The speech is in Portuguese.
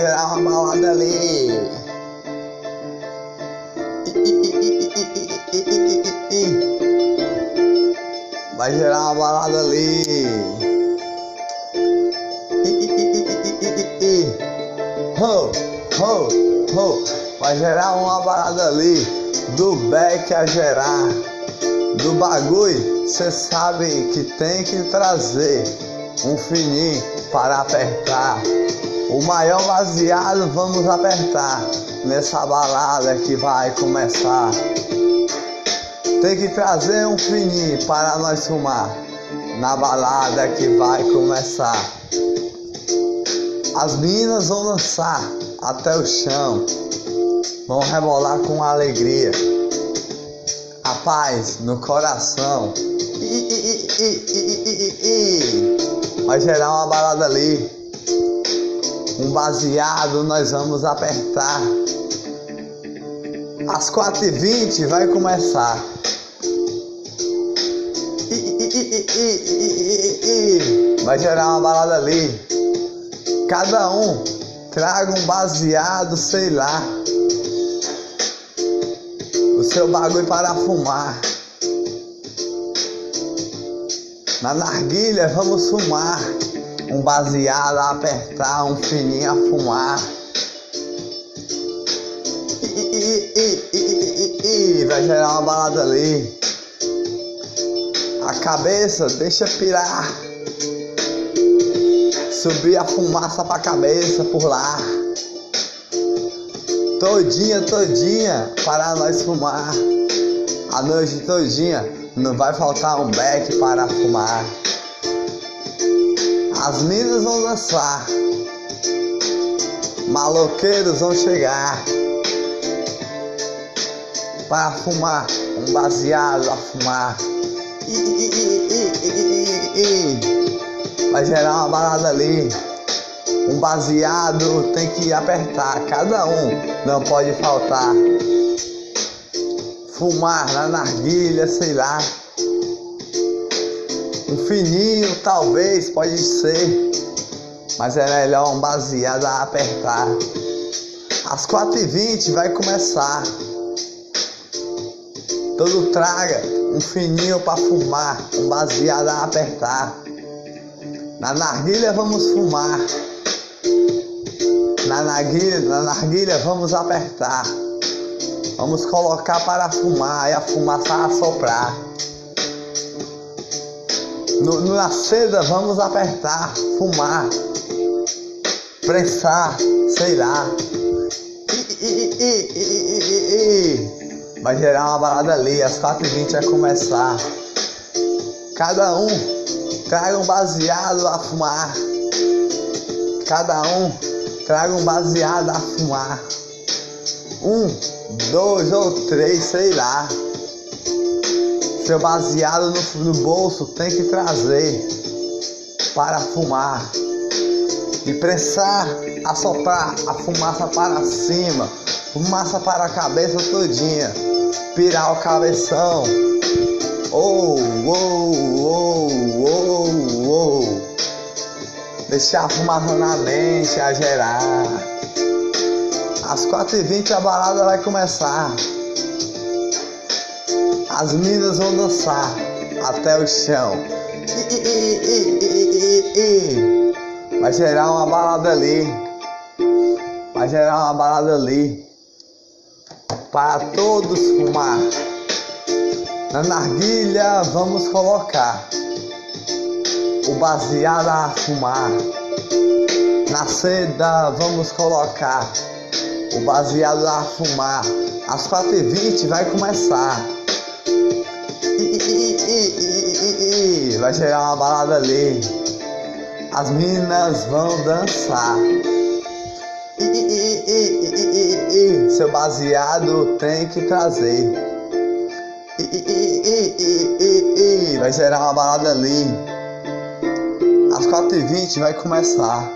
gerar uma balada ali. Vai gerar uma balada ali. Ho, ho, ho. Vai gerar uma balada ali. Do back a gerar. Do bagulho, cê sabe que tem que trazer um fininho para apertar. O maior baseado vamos apertar nessa balada que vai começar. Tem que trazer um fininho para nós fumar na balada que vai começar. As meninas vão dançar até o chão, vão rebolar com alegria, a paz no coração. I, I, I, vai gerar uma balada ali. Um baseado nós vamos apertar. Às 4h20 vai começar. Vai gerar uma balada ali. Cada um traga um baseado, sei lá. O seu bagulho para fumar. Na narguilha vamos fumar. Um baseado a apertar, um fininho a fumar. vai gerar uma balada ali. A cabeça deixa pirar. Subir a fumaça pra cabeça por lá. Todinha, todinha para nós fumar. A noite todinha não vai faltar um beck para fumar. As minas vão dançar. Maloqueiros vão chegar para fumar, um baseado a fumar. I, I, I, Vai gerar uma balada ali. Um baseado tem que apertar, cada um não pode faltar. Fumar na narguilha, sei lá. Um fininho talvez pode ser, mas é melhor um baseado a apertar. Às 4h20 vai começar. Todo traga um fininho para fumar, um baseado a apertar. Na narguilha vamos fumar. Na narguilha, na narguilha vamos apertar. Vamos colocar para fumar e a fumaça assoprar. No, na seda vamos apertar, fumar, prensar, sei lá. Vai gerar uma balada ali, às 4h20 vai começar. Cada um traga um baseado a fumar. Cada um traga um baseado a fumar. Um, dois ou três, sei lá. Seu baseado no, no bolso tem que trazer para fumar. E pressar, assoprar a fumaça para cima. Fumaça para a cabeça todinha pirar o cabeção. Oh, oh, oh, oh, oh. Deixar a fumaça na mente a gerar. Às 4h20 a balada vai começar. As minas vão dançar até o chão. Vai gerar uma balada ali. Vai gerar uma balada ali para todos fumar. Na narguilha vamos colocar o baseado a fumar. Na seda vamos colocar o baseado a fumar. Às 4h20 vai começar. Vai chegar uma balada ali. As minas vão dançar seu baseado tem que trazer. Vai gerar uma balada ali. Às 4h20 vai começar.